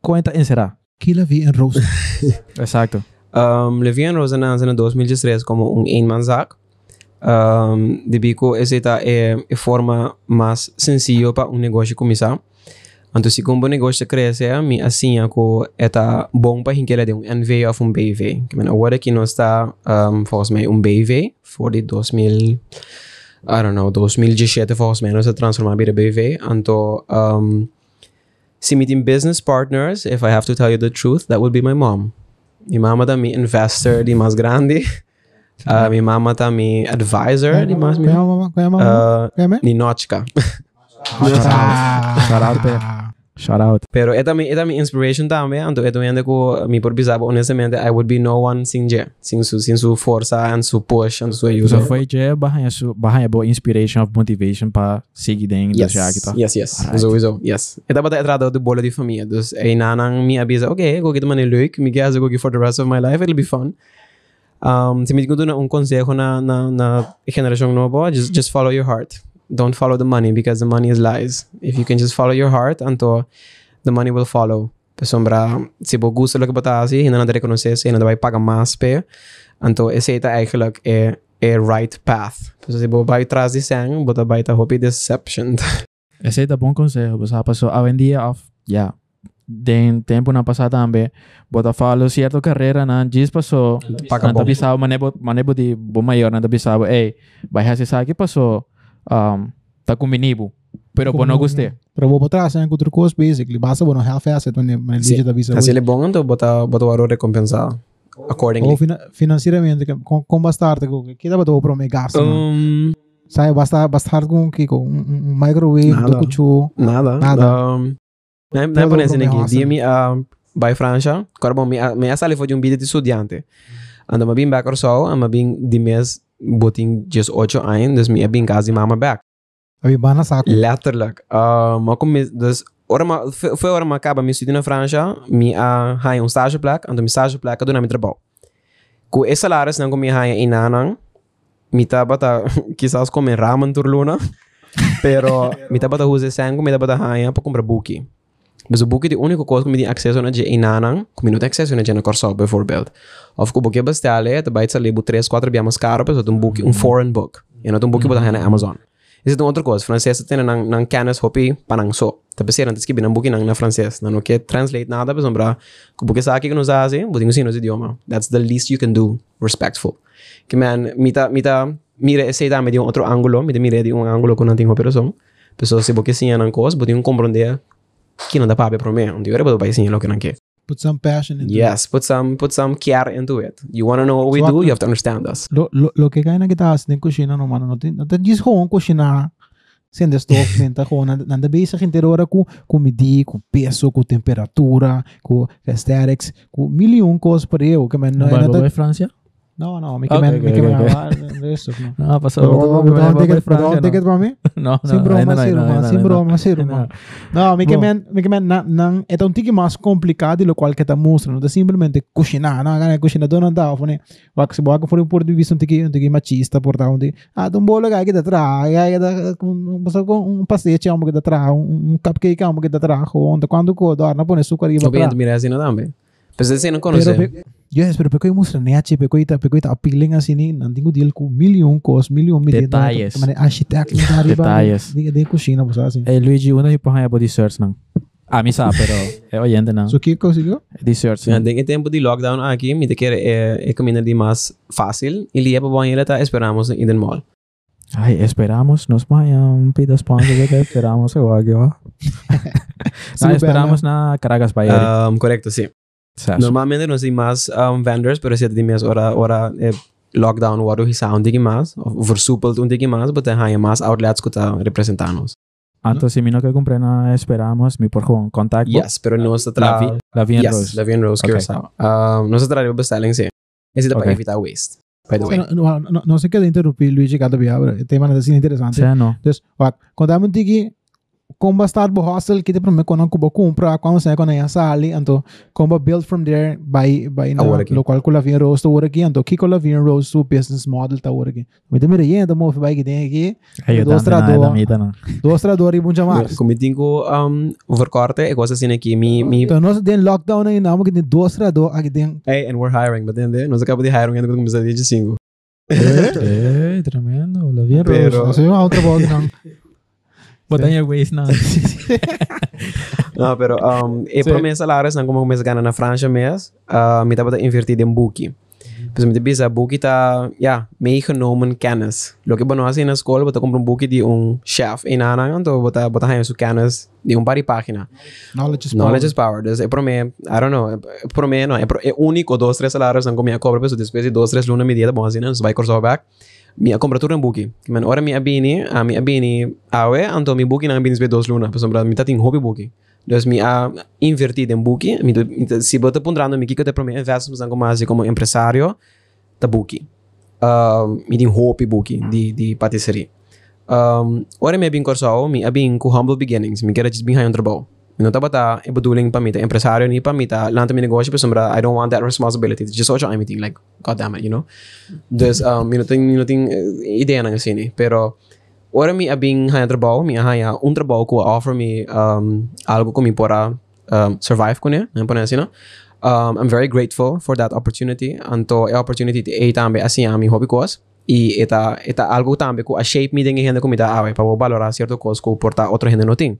com esta encerrar. Kila vi en roos. Exacto. Um, Levian Rosenans in 2013 como um eenmanszaak. Um, de bico essa é a forma mais sencilla para um negócio começar. Então, se um negócio cresce, me assim é é bom para quem quer de um NV ou um BV. Agora que nós está, um, volgens mij, um BV voor de 2000, I don't know, 2017 volgens mij, nós transformar de BV. Então, um, se me tem business partners, if I have to tell you the truth, that would be my mom. Mi mamma tá mi investor di mais grande. Uh, mi mamma tá mi advisor di mais mi... Kaya mama, kaya mama. Uh, Kaya me? ni Notchka. Shout out, pe. Shout out. Pero esta mi, esta mi inspiration também. Então, ito ainda ko mi por bisaba, honestamente, I would be no one sin je. Sin su, sin su força and su push and su So ayuda. foi je bahaya su bahaya bo inspiration of motivation para seguir dentro Yes, da kita. yes, yes. Alright. Sowieso, yes. Ito ba tayo entrada de bola de família. Dus, ay nanang mi okay, ko kita man é leuk. Mi kaya ko for the rest of my life. It'll be fun. Um, se me digo um consejo na, na, na geração nova, just, just follow your heart. Don't follow the money because the money is lies. If you can just follow your heart, anto the money will follow. Sombra, se você gosta do que você faz, ainda não te reconhecer, ainda vai pagar mais, pe. Então, esse é eigenlijk é é right path. Então, se você vai atrás de sangue, você vai estar hope deception. Ese es un buen consejo. Pues, pasó hoy en día, de tiempo na pasada también, bota falo cierta carrera na gis pasó, Paga bom. bisabo, manebo, manebo di bo mayor, nanta bisabo, hey, vai hasi sa que pasó, um, ta kuminibu. Pero pues no guste. Pero vou botar assim com outro coisa, basically. Basta bueno half asset when when Sim. digita visa. Assim, ele é bom, então bota bota o aro recompensar accordingly. Ou fina, financeiramente, com com bastante com que dá para o prome gasto. Um, Sai basta basta com que com um, um microwave, Nada. do cucho. nada. Nada. Um, mundo aqui. gosta. Dia mi a by França, agora bom, minha minha sala foi de um vídeo de estudante. Ando ma bem back or so, ama bem de mês botin just 8 anos, dus bem casa de mama back. Aí bana saco. Letterlijk. Uh, maar kom, mis- dus ora ma, foi ora ma acaba mi studie na França, mi a hai um stageplek, ando mi stageplek do na mi trabalho. Ku esse salário não mi hai inanang, mi tá bata quizás comer ramen turluna, pero mi tá bata usa sangue, mi tá bata hai para comprar buki. Mas o buki é a única coisa que me tem acesso na de inanang, que me não tem acesso na de na Corso, bijvoorbeeld. Of que o buki bestellen, het bij het lebu 3, 4 bij mais caro, dus um buki, um foreign book. E não tem um buki bota na Amazon. Isso é outra coisa. Francês tem nang nang canas hopi panang so. Tá pensando antes que bem buki nang na francês. Não quer translate nada, mas sombra. Que buki sabe que nos hace, botinho sim nos idioma. That's the least you can do. Respectful. Que man, mita mita mira esse dá me de um outro ângulo, me de mira de um ângulo que não tem operação. Pessoa se buki sim nang coisa, botinho compreender que não dá para para mim. Onde eu era para sim lo que não quer. Put some passion into it. Yes, put some put some care into it. You want to know what we So do, you have to understand us. Lo, lo, lo que kaya na kita sa cozinha no mano, no tin, no tin just home cozinha. sem de stof, senta aan, aan de bezig inteiro com, com medir, com peso, com temperatura, com aesthetics, com milhão coisas por eu, que man, não Vai é nada, vai Francia? não, não, me Ok, que man, ok, me que ok, man, ok. ah, isso, não. No, pasó. Vou dar um ticket, vou dar um ticket para mim? No, no. Sem broma, ainda não, sem ainda não, broma, ainda sem não. broma, sem Ainda broma. não. Não, me que Bom. man, me que man, não, não, é um tique mais complicado e o qual que está mostrando, não é simplesmente cozinhar, não, é cozinhar, não dá, né? Vai que se vai for um ponto de vista um tique, um tique machista, por tal, um tique, ah, um bolo que está atrás, aí está com um passeio, um que está atrás, um cupcake, um que está atrás, onde quando que dá, não põe açúcar e vai Obviamente, para. mira assim não também. Mas você não Pero, conhece. pe- yes, pero pekoy mostra neache, pekoy ta, pekoy ta appealing assim, ni, não tenho deal com milhão cos, milhão medida. Detalhes. Mas architect, não arriba, Detalhes. de, de cozinha, pues assim. Eh, Luigi, una y pues body search nang. A mí sabe, pero eh, oyente nang. So, que conseguiu? Di search. Ja, denk in tempo de lockdown aqui, me te quer é, é de mais fácil. E ele é para tá esperamos in den mall. Ay, esperamos, nos vayan, pida sponsor, que esperamos, igual que va. No, esperamos na Caracas Bayer. Um, correcto, sim. Normalmente não tem mais um, vendors, pero se tem mais hora, hora é, lockdown, hora o hisa um digi mais, versoepeld um digi mais, but há mais outlets que tá representando. Antes, si mi no que compré na esperamos, mi por gewoon contact. Yes, pero nós La, tra... vi, la vi en yes, Rose. La Vie en Rose Ok. Curaçao. Um, nós tra bestelling, sim. Esse é Ok. para evitar waste, by the way. Não, não, não, não sei que eu interrompi Luigi cada vez, o tema é assim interessante. Sí, no. Então, ó, quando eu como estar bo hostel que te promete quando eu compra quando você quando eu sali então como build from there by by na local com la Via Rose to aqui então que com la Via Rose to business model ta aqui me te mire então mo vai que tem aqui Hey, yo Dos tanto na trado. la mita no. dois tradores e bom chamar Como tenho um, verkorte, ik was assim aqui, mi, mi então nós tem lockdown não que tem dois tradores aqui tem Hey, and we're hiring, but then nós acabamos de hiring ainda quando começamos a dia 5. Eh, tremendo. La vi en Rose. Pero- temos outra bola não Botanya waste na. Não, pero um, e Sim. para meus salários, não como começa a ganhar na França mês, uh, me estava invertido em Bookie. Pues me bisa Bookie tá, ja, meegenomen kennis. Lo que bueno assim na escola, você compra um Bookie de um chef em Anang, então você você tem sua kennis de um par de página. knowledge is Knowledge is power. power. É para mim, I don't know, é para mim não, é, pro- é único dois três salários não como minha cobra, pessoal, depois de dois três lunas medida bom assim, não, vai cortar back. Tudo em Bookie. Man, ora minha bini, a minha bini, awe, então minha Bookie não bini be dois lunas, pessoal, minha tem hobby Bookie. Dus mi a invertido em Bookie, mi, mi, se você ponderando mi kiko te para mim investments como assim como empresário, ta Bookie. Um, mi tem hobby Bookie de de patisserie. Um, ora mi abin corso, mi abin ku humble beginnings, mi quero just behind trabalho. Mi não tá bata e bedoeling pa mita empresário ni pa mita lanta mi negócio pe sombra I don't want that responsibility. Just so I'm eating like god damn it, you know. Dus um mi não tem mi não tem eh, ideia na assim, pero ora mi abing haya trabalho, mi haya un trabalho que offer me um algo que mi pora um, survive com né, não assim? Um, I'm very grateful for that opportunity. Anto a opportunity e tambe assim a mi hobby course. E eta eta algo tambe que a shape me den gente comida ave para valorar certo coisa que porta outro gente não tem.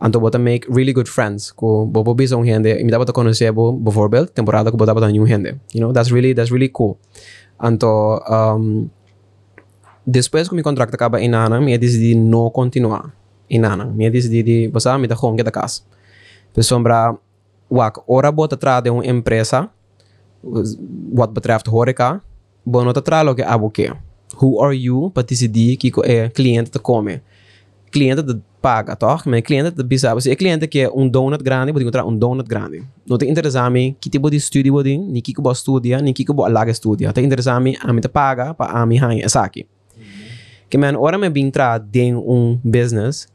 Anto bota make really good friends ko bobo bisa un gente e me dá bota conhecer bo bijvoorbeeld temporada que bota bota new gente. You know, that's really that's really cool. Anto um depois que mi contrato acaba em Nana, me decidi não continuar em Nana. Me decidi de você me dá gewoon que da casa. Pessoa wak ora bota atrás de uma empresa wat betreft horeca, bono te tralo que abo que. Who are you para decidir que é cliente te come? Cliente te paga, toch? Mas cliente te bisa, se é cliente que um donut grande, pode encontrar um donut grande. Não te interessa a mim que tipo de estudo você tem, nem que você estudia, nem que você alaga estudia. Te interessa a mim, a mim te paga para a mim hang essa aqui. Que man, ora me bin tra de um business,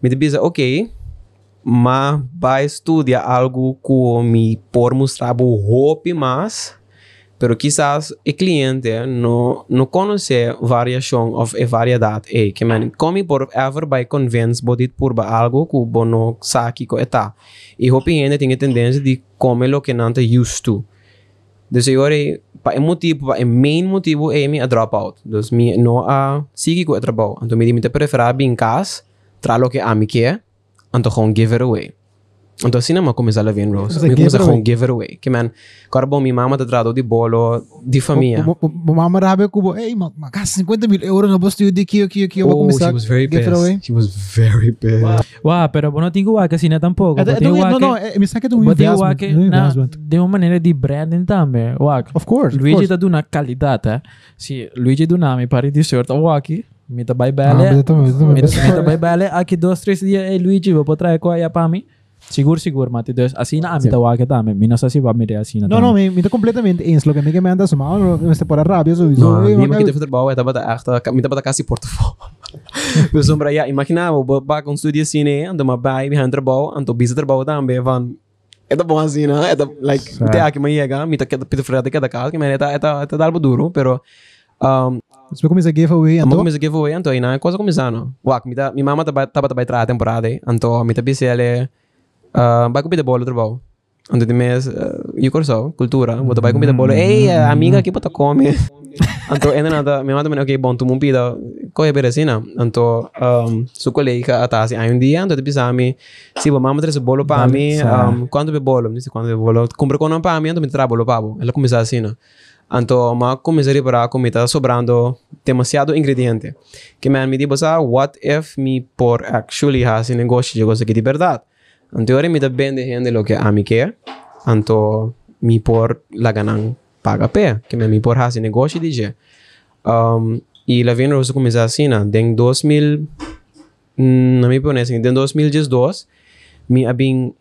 me te bisa, ok, mas vai estudar algo que me por mostrar o hope mais pero quizás o cliente não não conhece variação of a variedade e que man come por ever by convince bodit por ba algo que bo não sabe que está. E hope ainda tem a tendência de comer o que está used to. Dus agora pa o motivo pa o main motivo é a drop out. Dus me não a sigue com o trabalho então me me bem casa tra lo que a me quer então give it away Então assim não começar a ver Rose. Começa Me começa giveaway. com giveaway. Que man, agora bom, minha mama tá tratando de bolo de família. Mama rabe kubo, hey, mag magas 50 mil euro na boss studio aqui, aqui, aqui, eu vou Oh, começar. she was very give it away. pissed. She was very pissed. Uau, pero não tenho que assim tampouco. É, é, Tenho não, que não, é, me saca de um But tem o investment. que um na, investment. de uma maneira de branding também. Uau, Of course, of Luigi course. tá dando uma qualidade, eh? Se Luigi do nome para de sorte, uau, aqui, me tá bem Ah, bela. mas eu também, eu também. Me tá bem bela. Aqui dois, três dias, ei Luigi, vou trazer coisa para mim. Seguro, seguro, mate. Dois, assim na amita uau que também. Me não sei se vai me assim na Não, não, me, me tá completamente ens. Lo que me que me anda sumado, me está por a rabia, so, No, so, di eh, mo eh, kita trabaho, eta bata akta, minta bata kasi portfolio. Pero sombra ya, imagina mo ba ba kung studio sine, ando mabay behind trabaho, ando bisa trabaho tambe van. Eta bom assim, né? Eta like, Certo. te aqui maiega, mita kita pita freda cada casa, que man eta eta eta dalbo duro, pero um, Você começa a giveaway, Amo então. começa a giveaway, então, e na coisa começando. Wak, mita, mi mama taba taba taba tra temporada, então, mita bisele, uh, vai comida bolo trabalho. Ando de mês, uh, e corso, cultura, bota vai comida bolo. Ei, uh, amiga, aqui bota come. Então, ainda nada, mi mama também, ok, bom, tu mo pida, coisa berecina. Então, um, su colega atasi, aí um dia, então, te pisami, se a mama traz bolo para mim, um, quando be bolo, não sei quando be bolo, compra com não para mim, então, me tra bolo para Ela começa assim, né? Então, ma comecei a reparar como está sobrando demasiado ingrediente. Que man me digo, ah, what if me por actually has negócio de coisa que de verdade? Então, ahora me da bem de gente lo que a mí quer. Então, me por la ganan paga pé. Que me por has negócio de. Um, e lá vem Rosa começar assim, né? Em 2000, hum, não me assim, em 2012, me abin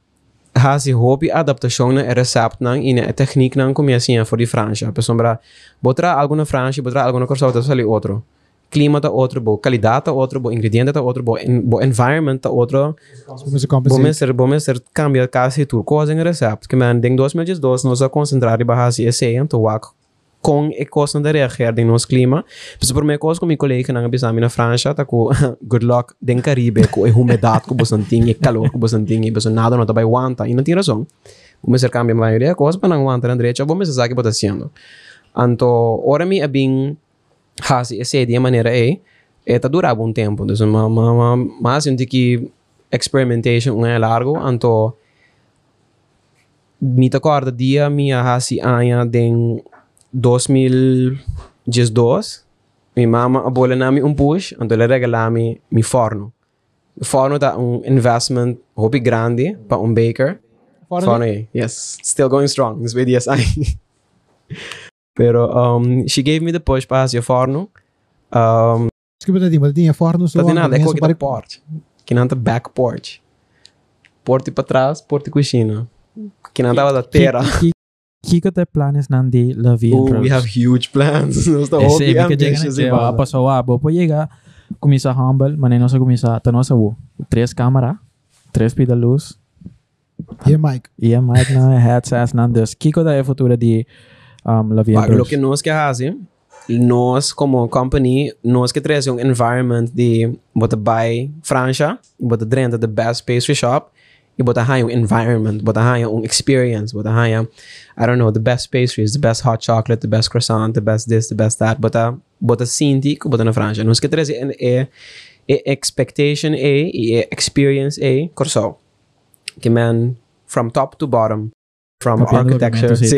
hasi hobby adaptação na recept nang ina a technique nang como assim for di França. Por sombra, botra algo na França, botra algo na Corsa, tá sali outro. Clima tá outro, bo qualidade tá outro, bo ingrediente tá outro, bo, en, bo environment tá outro. Você começa a Bom compensar. mestre, bom mestre cambia quase tudo coisa em recept. Que man, em 2012 nós a concentrar e bahasi esse então wak com e coisa da reagir em nosso clima. Mas por minha coisa com meu colega na bisami na França, tá com good luck den Caribe, com a umidade que você tem, e calor que você tem, e você nada não tá bem aguanta. E não tem razão. Ser cambia a maioria coisa para não na direita, bom mestre sabe o que está fazendo. Então, ora me é bem hasi esse de maneira é, é tá durava um tempo. Então, ma, ma, ma, mas eu que experimentation é largo, então me acorda dia minha hasi anya den 2012 mi mama abola nami um push então ela regalami mi forno o forno. Tá um investment hobby grande para um baker. Forno é, yes. Still going strong this way yes I pero um, she gave me the push para fazer o forno um, Desculpa, Tadinho, mas tinha forno, Tá de nada, é começa coisa para- porte. Que não tá back porch. Porte para trás, porte coxina. Que não tava da terra. Que que que te planes nan de la vida? Oh, we have huge plans. Nós tá hobby é que ambitious e ah, passou ah, vou para chegar começar humble, mas não se começar, tá nossa o três câmera, três pida luz, Yeah, Mike. e a mic na headsets nan des. Que que é futuro de um, la vida? Lo que nós que hace, nós como company, nós que traz um environment de bota buy França, bota dentro the best pastry shop, e bota high um environment, bota high um experience, bota high I don't know, the best pastries, the best hot chocolate, the best croissant, the best this, the best that, bota bota sinti bota na França. Nós que traz é, é, é expectation é e é experience é corso. Que man from top to bottom, from architecture, sim.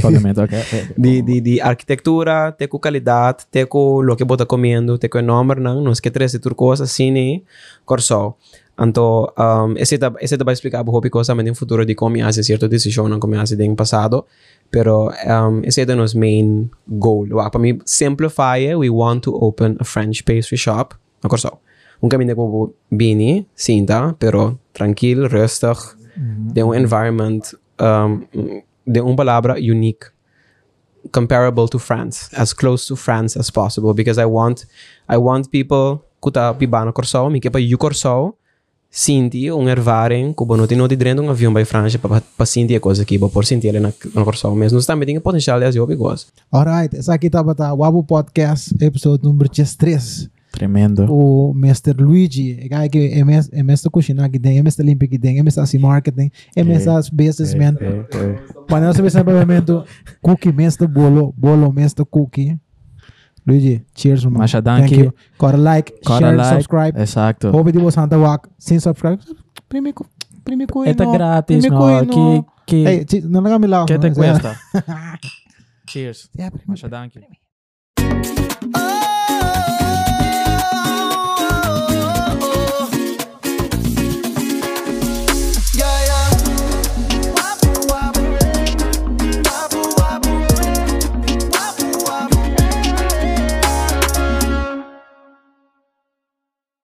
Pagamento, ok. de, de, de arquitectura, ter com qualidade, ter com o que bota comendo, ter com o nome, não, não esquecer de tudo coisa assim, corso. Então, um, esse tá, esse tá vai explicar um pouco coisa no futuro de como fazer certa decisão, não como fazer no passado, pero um, esse é o nosso main goal. Para mim, simplify, it, we want to open a French pastry shop, não corso. Um caminho que bini, sim, tá, pero tranquilo, rustig, de um environment, um, de uma palavra unique comparable to France, as close to France as possible, because I want, I want people kuta pibano corso, mi kepa you corso, sinti un ervaring kubo no tino di drendo un avião by France pa pa sinti a coisa aqui, pa por sinti ele na na corso mesmo, nós também tem potencial de eu gosto. Alright, essa aqui tá Wabo Podcast, episódio número 3. Tremendo. O Mr. Luigi, cara que é é mestre cozinha que tem, é mestre limpa que tem, é mestre assim marketing, é mestre businessman. Para nós saber saber cookie, mestre bolo, bolo, mestre cookie. Luigi, cheers, man. Masha, Thank danke. you. Got a like, a share, like. subscribe. Exacto. Hope you was Santa Walk. Sem subscribe, primeiro Primi coin Está no. grátis, no? coin Que, no. que, Hey, não nagami lá. que te no, cuesta? Cheers. Yeah. Masha, danke. Oh,